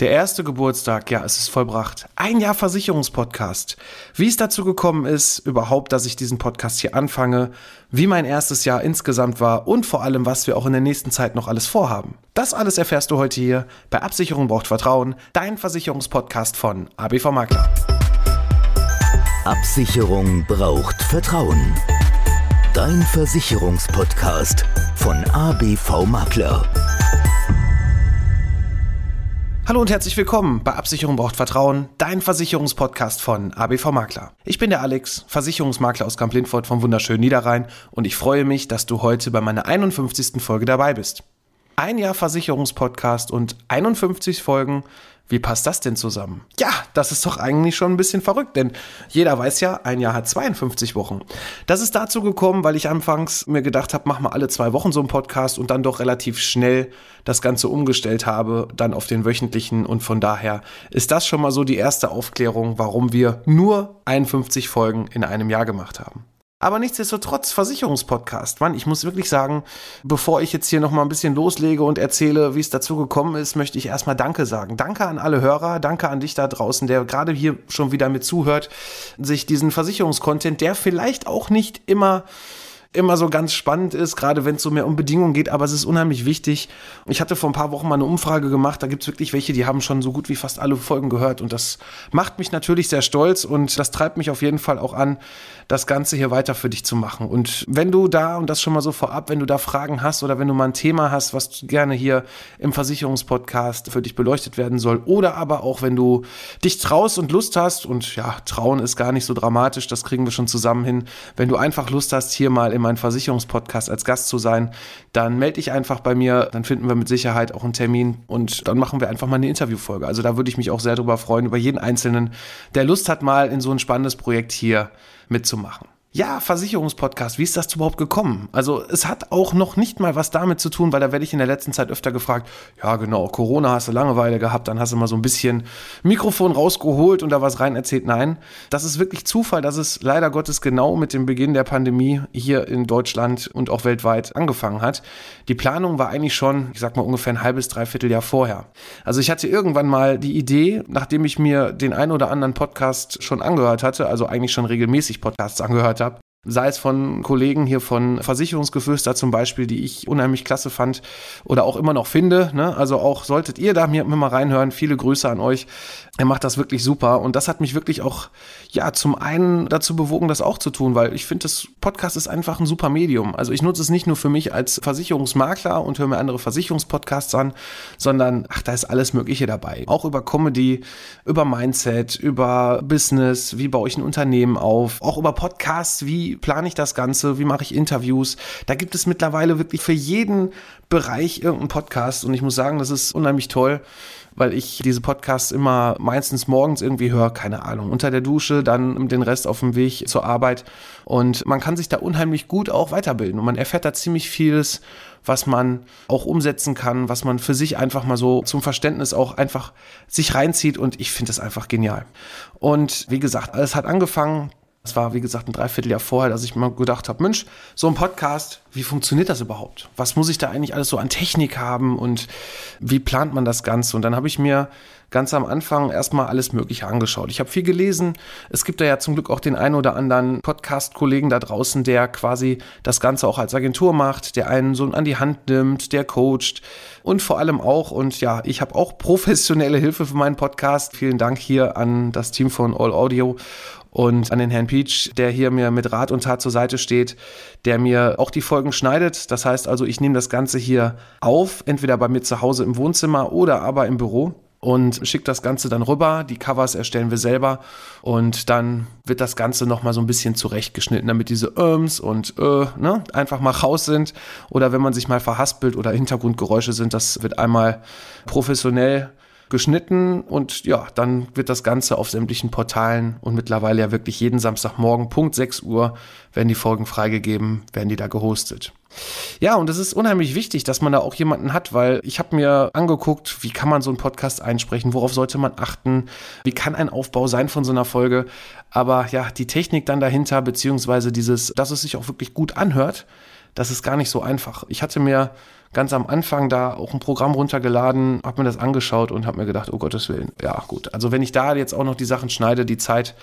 Der erste Geburtstag, ja, es ist vollbracht. Ein Jahr Versicherungspodcast. Wie es dazu gekommen ist, überhaupt, dass ich diesen Podcast hier anfange, wie mein erstes Jahr insgesamt war und vor allem, was wir auch in der nächsten Zeit noch alles vorhaben. Das alles erfährst du heute hier bei Absicherung braucht Vertrauen, dein Versicherungspodcast von ABV Makler. Absicherung braucht Vertrauen. Dein Versicherungspodcast von ABV Makler. Hallo und herzlich willkommen bei Absicherung braucht Vertrauen, dein Versicherungspodcast von ABV Makler. Ich bin der Alex, Versicherungsmakler aus Kamp-Lindfort vom wunderschönen Niederrhein und ich freue mich, dass du heute bei meiner 51. Folge dabei bist. Ein Jahr Versicherungspodcast und 51 Folgen wie passt das denn zusammen? Ja, das ist doch eigentlich schon ein bisschen verrückt, denn jeder weiß ja, ein Jahr hat 52 Wochen. Das ist dazu gekommen, weil ich anfangs mir gedacht habe, mach mal alle zwei Wochen so einen Podcast und dann doch relativ schnell das Ganze umgestellt habe, dann auf den wöchentlichen und von daher ist das schon mal so die erste Aufklärung, warum wir nur 51 Folgen in einem Jahr gemacht haben. Aber nichtsdestotrotz, Versicherungspodcast. Mann, ich muss wirklich sagen, bevor ich jetzt hier nochmal ein bisschen loslege und erzähle, wie es dazu gekommen ist, möchte ich erstmal Danke sagen. Danke an alle Hörer, danke an dich da draußen, der gerade hier schon wieder mit zuhört, sich diesen Versicherungskontent, der vielleicht auch nicht immer immer so ganz spannend ist, gerade wenn es so mehr um Bedingungen geht, aber es ist unheimlich wichtig. Ich hatte vor ein paar Wochen mal eine Umfrage gemacht, da gibt es wirklich welche, die haben schon so gut wie fast alle Folgen gehört und das macht mich natürlich sehr stolz und das treibt mich auf jeden Fall auch an, das Ganze hier weiter für dich zu machen. Und wenn du da, und das schon mal so vorab, wenn du da Fragen hast oder wenn du mal ein Thema hast, was gerne hier im Versicherungspodcast für dich beleuchtet werden soll, oder aber auch wenn du dich traust und Lust hast, und ja, trauen ist gar nicht so dramatisch, das kriegen wir schon zusammen hin, wenn du einfach Lust hast, hier mal in meinem Versicherungspodcast als Gast zu sein, dann melde dich einfach bei mir, dann finden wir mit Sicherheit auch einen Termin und dann machen wir einfach mal eine Interviewfolge. Also da würde ich mich auch sehr drüber freuen, über jeden Einzelnen, der Lust hat, mal in so ein spannendes Projekt hier mitzumachen. Ja, Versicherungspodcast, wie ist das überhaupt gekommen? Also es hat auch noch nicht mal was damit zu tun, weil da werde ich in der letzten Zeit öfter gefragt, ja genau, Corona hast du Langeweile gehabt, dann hast du mal so ein bisschen Mikrofon rausgeholt und da was rein erzählt. Nein, das ist wirklich Zufall, dass es leider Gottes genau mit dem Beginn der Pandemie hier in Deutschland und auch weltweit angefangen hat. Die Planung war eigentlich schon, ich sag mal ungefähr ein halbes, dreiviertel Jahr vorher. Also ich hatte irgendwann mal die Idee, nachdem ich mir den ein oder anderen Podcast schon angehört hatte, also eigentlich schon regelmäßig Podcasts angehört habe, sei es von Kollegen hier von Versicherungsgeflüster zum Beispiel, die ich unheimlich klasse fand oder auch immer noch finde. Ne? Also auch solltet ihr da mir, mal reinhören, viele Grüße an euch. Er macht das wirklich super und das hat mich wirklich auch ja zum einen dazu bewogen, das auch zu tun, weil ich finde, das Podcast ist einfach ein super Medium. Also ich nutze es nicht nur für mich als Versicherungsmakler und höre mir andere Versicherungspodcasts an, sondern ach, da ist alles Mögliche dabei. Auch über Comedy, über Mindset, über Business, wie baue ich ein Unternehmen auf, auch über Podcasts, wie plane ich das Ganze, wie mache ich Interviews. Da gibt es mittlerweile wirklich für jeden Bereich irgendeinen Podcast und ich muss sagen, das ist unheimlich toll weil ich diese Podcasts immer meistens morgens irgendwie höre, keine Ahnung, unter der Dusche, dann den Rest auf dem Weg zur Arbeit. Und man kann sich da unheimlich gut auch weiterbilden und man erfährt da ziemlich vieles, was man auch umsetzen kann, was man für sich einfach mal so zum Verständnis auch einfach sich reinzieht und ich finde das einfach genial. Und wie gesagt, alles hat angefangen das war, wie gesagt, ein Dreivierteljahr vorher, dass ich mir gedacht habe, Mensch, so ein Podcast, wie funktioniert das überhaupt? Was muss ich da eigentlich alles so an Technik haben und wie plant man das Ganze? Und dann habe ich mir ganz am Anfang erstmal alles Mögliche angeschaut. Ich habe viel gelesen. Es gibt da ja zum Glück auch den einen oder anderen Podcast-Kollegen da draußen, der quasi das Ganze auch als Agentur macht, der einen so an die Hand nimmt, der coacht und vor allem auch, und ja, ich habe auch professionelle Hilfe für meinen Podcast. Vielen Dank hier an das Team von All Audio und an den Herrn Peach, der hier mir mit Rat und Tat zur Seite steht, der mir auch die Folgen schneidet. Das heißt also, ich nehme das Ganze hier auf, entweder bei mir zu Hause im Wohnzimmer oder aber im Büro und schicke das Ganze dann rüber. Die Covers erstellen wir selber und dann wird das Ganze nochmal so ein bisschen zurechtgeschnitten, damit diese Öms und äh, ne, einfach mal raus sind. Oder wenn man sich mal verhaspelt oder Hintergrundgeräusche sind, das wird einmal professionell geschnitten und ja, dann wird das Ganze auf sämtlichen Portalen und mittlerweile ja wirklich jeden Samstagmorgen Punkt 6 Uhr werden die Folgen freigegeben, werden die da gehostet. Ja, und es ist unheimlich wichtig, dass man da auch jemanden hat, weil ich habe mir angeguckt, wie kann man so einen Podcast einsprechen, worauf sollte man achten, wie kann ein Aufbau sein von so einer Folge. Aber ja, die Technik dann dahinter, beziehungsweise dieses, dass es sich auch wirklich gut anhört, das ist gar nicht so einfach. Ich hatte mir ganz am Anfang da auch ein Programm runtergeladen, habe mir das angeschaut und habe mir gedacht, oh Gottes Willen, ja gut. Also wenn ich da jetzt auch noch die Sachen schneide, die Zeit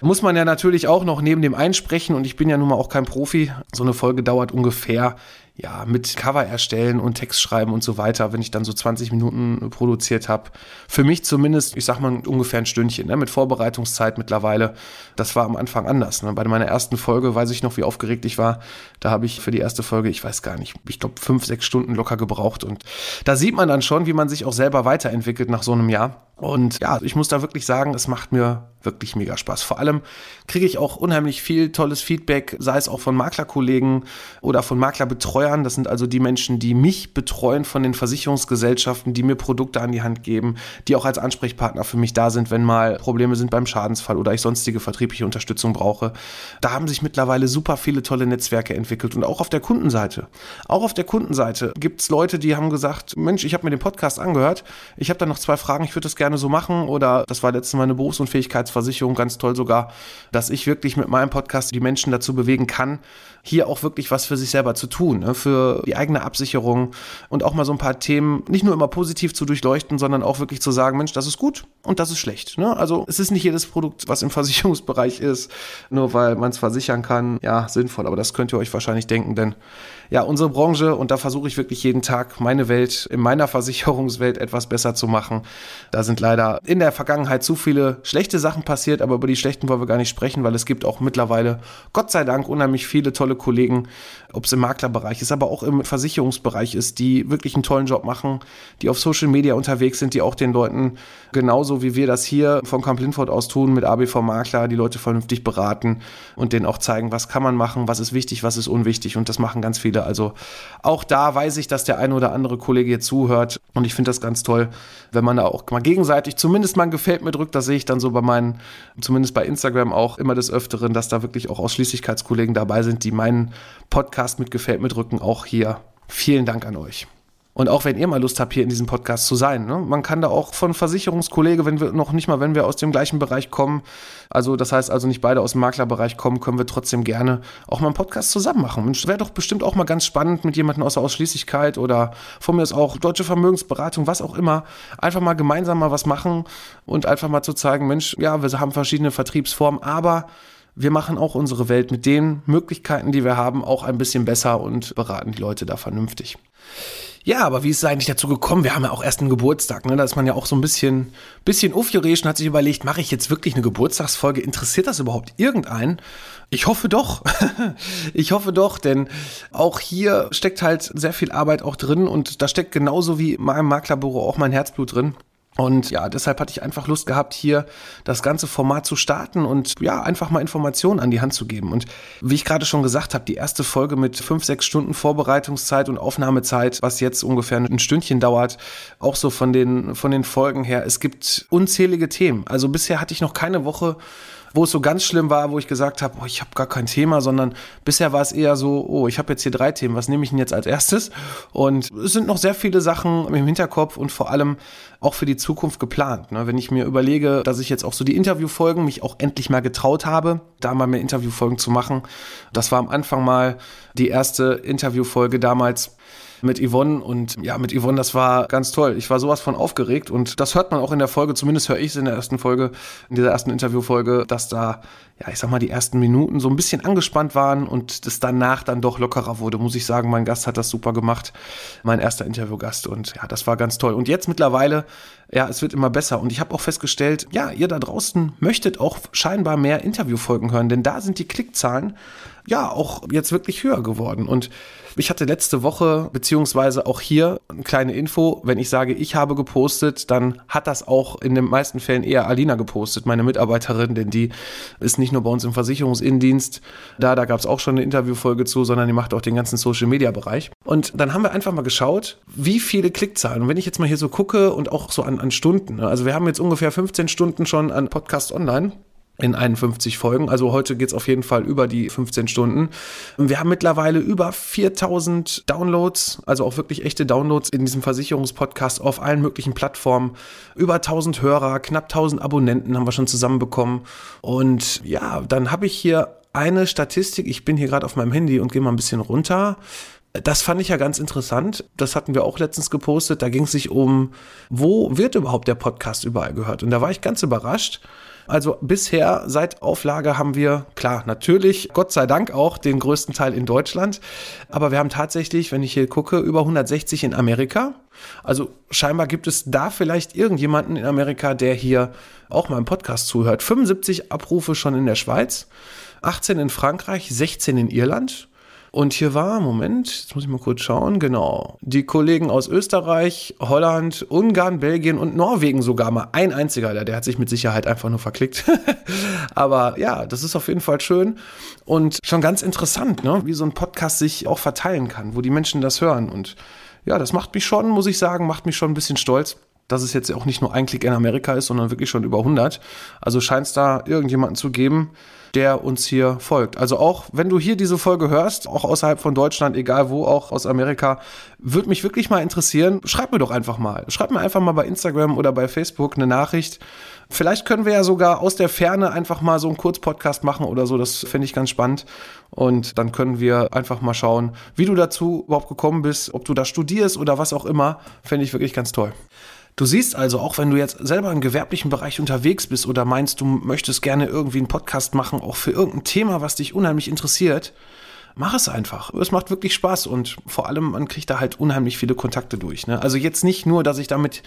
muss man ja natürlich auch noch neben dem einsprechen und ich bin ja nun mal auch kein Profi. So eine Folge dauert ungefähr ja, mit Cover erstellen und Text schreiben und so weiter, wenn ich dann so 20 Minuten produziert habe. Für mich zumindest, ich sag mal, ungefähr ein Stündchen, ne, mit Vorbereitungszeit mittlerweile. Das war am Anfang anders. Ne. Bei meiner ersten Folge weiß ich noch, wie aufgeregt ich war. Da habe ich für die erste Folge, ich weiß gar nicht, ich glaube, fünf, sechs Stunden locker gebraucht. Und da sieht man dann schon, wie man sich auch selber weiterentwickelt nach so einem Jahr. Und ja, ich muss da wirklich sagen, es macht mir wirklich mega Spaß. Vor allem kriege ich auch unheimlich viel tolles Feedback, sei es auch von Maklerkollegen oder von Maklerbetreuern. Das sind also die Menschen, die mich betreuen von den Versicherungsgesellschaften, die mir Produkte an die Hand geben, die auch als Ansprechpartner für mich da sind, wenn mal Probleme sind beim Schadensfall oder ich sonstige vertriebliche Unterstützung brauche. Da haben sich mittlerweile super viele tolle Netzwerke entwickelt und auch auf der Kundenseite. Auch auf der Kundenseite gibt es Leute, die haben gesagt, Mensch, ich habe mir den Podcast angehört, ich habe da noch zwei Fragen, ich würde das gerne so machen oder das war letztes Mal eine Berufsunfähigkeitsversicherung, ganz toll sogar, dass ich wirklich mit meinem Podcast die Menschen dazu bewegen kann, hier auch wirklich was für sich selber zu tun, ne? für die eigene Absicherung und auch mal so ein paar Themen nicht nur immer positiv zu durchleuchten, sondern auch wirklich zu sagen, Mensch, das ist gut und das ist schlecht. Ne? Also es ist nicht jedes Produkt, was im Versicherungsbereich ist, nur weil man es versichern kann, ja, sinnvoll. Aber das könnt ihr euch wahrscheinlich denken, denn ja, unsere Branche, und da versuche ich wirklich jeden Tag meine Welt in meiner Versicherungswelt etwas besser zu machen. Da sind leider in der Vergangenheit zu viele schlechte Sachen passiert, aber über die schlechten wollen wir gar nicht sprechen, weil es gibt auch mittlerweile, Gott sei Dank, unheimlich viele tolle Kollegen, ob es im Maklerbereich ist, aber auch im Versicherungsbereich ist, die wirklich einen tollen Job machen, die auf Social Media unterwegs sind, die auch den Leuten genauso wie wir das hier von Camp Linford aus tun mit ABV Makler, die Leute vernünftig beraten und denen auch zeigen, was kann man machen, was ist wichtig, was ist unwichtig und das machen ganz viele Spiele. Also auch da weiß ich, dass der eine oder andere Kollege hier zuhört und ich finde das ganz toll, wenn man da auch mal gegenseitig zumindest mal ein Gefällt mir drückt. Das sehe ich dann so bei meinen, zumindest bei Instagram auch immer des Öfteren, dass da wirklich auch Ausschließlichkeitskollegen dabei sind, die meinen Podcast mit Gefällt mir drücken. Auch hier vielen Dank an euch. Und auch wenn ihr mal Lust habt, hier in diesem Podcast zu sein, ne? man kann da auch von Versicherungskollege, wenn wir noch nicht mal, wenn wir aus dem gleichen Bereich kommen, also das heißt also nicht beide aus dem Maklerbereich kommen, können wir trotzdem gerne auch mal einen Podcast zusammen machen. Und wäre doch bestimmt auch mal ganz spannend mit jemandem aus der Ausschließlichkeit oder von mir ist auch deutsche Vermögensberatung, was auch immer, einfach mal gemeinsam mal was machen und einfach mal zu zeigen, Mensch, ja, wir haben verschiedene Vertriebsformen, aber wir machen auch unsere Welt mit den Möglichkeiten, die wir haben, auch ein bisschen besser und beraten die Leute da vernünftig. Ja, aber wie ist es eigentlich dazu gekommen? Wir haben ja auch erst einen Geburtstag, ne? Da ist man ja auch so ein bisschen, bisschen aufgeregt und hat sich überlegt, mache ich jetzt wirklich eine Geburtstagsfolge? Interessiert das überhaupt irgendeinen? Ich hoffe doch. ich hoffe doch, denn auch hier steckt halt sehr viel Arbeit auch drin und da steckt genauso wie in meinem Maklerbüro auch mein Herzblut drin. Und ja, deshalb hatte ich einfach Lust gehabt, hier das ganze Format zu starten und ja, einfach mal Informationen an die Hand zu geben. Und wie ich gerade schon gesagt habe, die erste Folge mit fünf, sechs Stunden Vorbereitungszeit und Aufnahmezeit, was jetzt ungefähr ein Stündchen dauert, auch so von den, von den Folgen her. Es gibt unzählige Themen. Also bisher hatte ich noch keine Woche, wo es so ganz schlimm war, wo ich gesagt habe, oh, ich habe gar kein Thema, sondern bisher war es eher so, oh, ich habe jetzt hier drei Themen, was nehme ich denn jetzt als erstes? Und es sind noch sehr viele Sachen im Hinterkopf und vor allem auch für die Zukunft geplant. Ne? Wenn ich mir überlege, dass ich jetzt auch so die Interviewfolgen mich auch endlich mal getraut habe, da mal mehr Interviewfolgen zu machen. Das war am Anfang mal die erste Interviewfolge damals mit Yvonne und ja, mit Yvonne, das war ganz toll. Ich war sowas von aufgeregt und das hört man auch in der Folge, zumindest höre ich es in der ersten Folge, in dieser ersten Interviewfolge, dass da, ja, ich sag mal, die ersten Minuten so ein bisschen angespannt waren und es danach dann doch lockerer wurde, muss ich sagen. Mein Gast hat das super gemacht, mein erster Interviewgast und ja, das war ganz toll. Und jetzt mittlerweile, ja, es wird immer besser und ich habe auch festgestellt, ja, ihr da draußen möchtet auch scheinbar mehr Interviewfolgen hören, denn da sind die Klickzahlen ja auch jetzt wirklich höher geworden und ich hatte letzte Woche, beziehungsweise auch hier, eine kleine Info. Wenn ich sage, ich habe gepostet, dann hat das auch in den meisten Fällen eher Alina gepostet, meine Mitarbeiterin, denn die ist nicht nur bei uns im Versicherungsinnendienst da, da gab es auch schon eine Interviewfolge zu, sondern die macht auch den ganzen Social-Media-Bereich. Und dann haben wir einfach mal geschaut, wie viele Klickzahlen. Und wenn ich jetzt mal hier so gucke und auch so an, an Stunden, ne, also wir haben jetzt ungefähr 15 Stunden schon an Podcast online in 51 Folgen. Also heute geht's auf jeden Fall über die 15 Stunden. Wir haben mittlerweile über 4000 Downloads, also auch wirklich echte Downloads in diesem Versicherungspodcast auf allen möglichen Plattformen. Über 1000 Hörer, knapp 1000 Abonnenten haben wir schon zusammenbekommen. Und ja, dann habe ich hier eine Statistik, ich bin hier gerade auf meinem Handy und gehe mal ein bisschen runter. Das fand ich ja ganz interessant. Das hatten wir auch letztens gepostet. Da ging es sich um, wo wird überhaupt der Podcast überall gehört? Und da war ich ganz überrascht. Also bisher seit Auflage haben wir, klar, natürlich, Gott sei Dank auch den größten Teil in Deutschland. Aber wir haben tatsächlich, wenn ich hier gucke, über 160 in Amerika. Also scheinbar gibt es da vielleicht irgendjemanden in Amerika, der hier auch im Podcast zuhört. 75 Abrufe schon in der Schweiz, 18 in Frankreich, 16 in Irland. Und hier war, Moment, jetzt muss ich mal kurz schauen, genau, die Kollegen aus Österreich, Holland, Ungarn, Belgien und Norwegen sogar mal. Ein einziger, der, hat sich mit Sicherheit einfach nur verklickt. Aber ja, das ist auf jeden Fall schön und schon ganz interessant, ne? wie so ein Podcast sich auch verteilen kann, wo die Menschen das hören. Und ja, das macht mich schon, muss ich sagen, macht mich schon ein bisschen stolz dass es jetzt auch nicht nur ein Klick in Amerika ist, sondern wirklich schon über 100. Also scheint es da irgendjemanden zu geben, der uns hier folgt. Also auch wenn du hier diese Folge hörst, auch außerhalb von Deutschland, egal wo, auch aus Amerika, würde mich wirklich mal interessieren. Schreib mir doch einfach mal. Schreib mir einfach mal bei Instagram oder bei Facebook eine Nachricht. Vielleicht können wir ja sogar aus der Ferne einfach mal so einen Kurzpodcast machen oder so. Das fände ich ganz spannend. Und dann können wir einfach mal schauen, wie du dazu überhaupt gekommen bist, ob du da studierst oder was auch immer. Fände ich wirklich ganz toll. Du siehst also, auch wenn du jetzt selber im gewerblichen Bereich unterwegs bist oder meinst, du möchtest gerne irgendwie einen Podcast machen, auch für irgendein Thema, was dich unheimlich interessiert, mach es einfach. Es macht wirklich Spaß und vor allem, man kriegt da halt unheimlich viele Kontakte durch. Ne? Also jetzt nicht nur, dass ich damit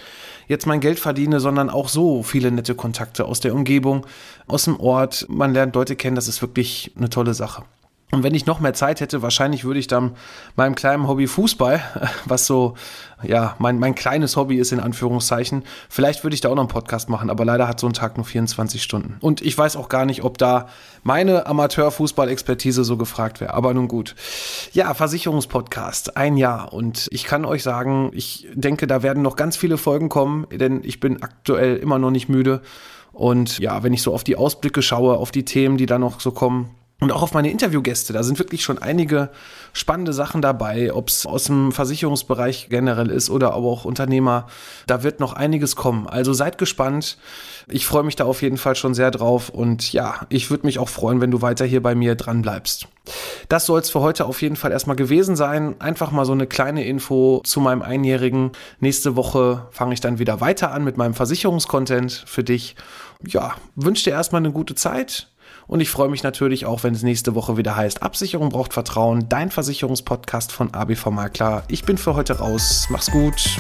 jetzt mein Geld verdiene, sondern auch so viele nette Kontakte aus der Umgebung, aus dem Ort. Man lernt Leute kennen, das ist wirklich eine tolle Sache. Und wenn ich noch mehr Zeit hätte, wahrscheinlich würde ich dann meinem kleinen Hobby Fußball, was so, ja, mein, mein kleines Hobby ist in Anführungszeichen, vielleicht würde ich da auch noch einen Podcast machen, aber leider hat so ein Tag nur 24 Stunden. Und ich weiß auch gar nicht, ob da meine Amateurfußball-Expertise so gefragt wäre. Aber nun gut. Ja, Versicherungspodcast, ein Jahr. Und ich kann euch sagen, ich denke, da werden noch ganz viele Folgen kommen, denn ich bin aktuell immer noch nicht müde. Und ja, wenn ich so auf die Ausblicke schaue, auf die Themen, die da noch so kommen, und auch auf meine Interviewgäste. Da sind wirklich schon einige spannende Sachen dabei, ob es aus dem Versicherungsbereich generell ist oder aber auch Unternehmer. Da wird noch einiges kommen. Also seid gespannt. Ich freue mich da auf jeden Fall schon sehr drauf. Und ja, ich würde mich auch freuen, wenn du weiter hier bei mir dran bleibst. Das soll es für heute auf jeden Fall erstmal gewesen sein. Einfach mal so eine kleine Info zu meinem Einjährigen. Nächste Woche fange ich dann wieder weiter an mit meinem Versicherungskontent für dich. Ja, wünsche dir erstmal eine gute Zeit und ich freue mich natürlich auch, wenn es nächste Woche wieder heißt, Absicherung braucht Vertrauen, dein Versicherungspodcast von ABV Makler. Ich bin für heute raus. Mach's gut.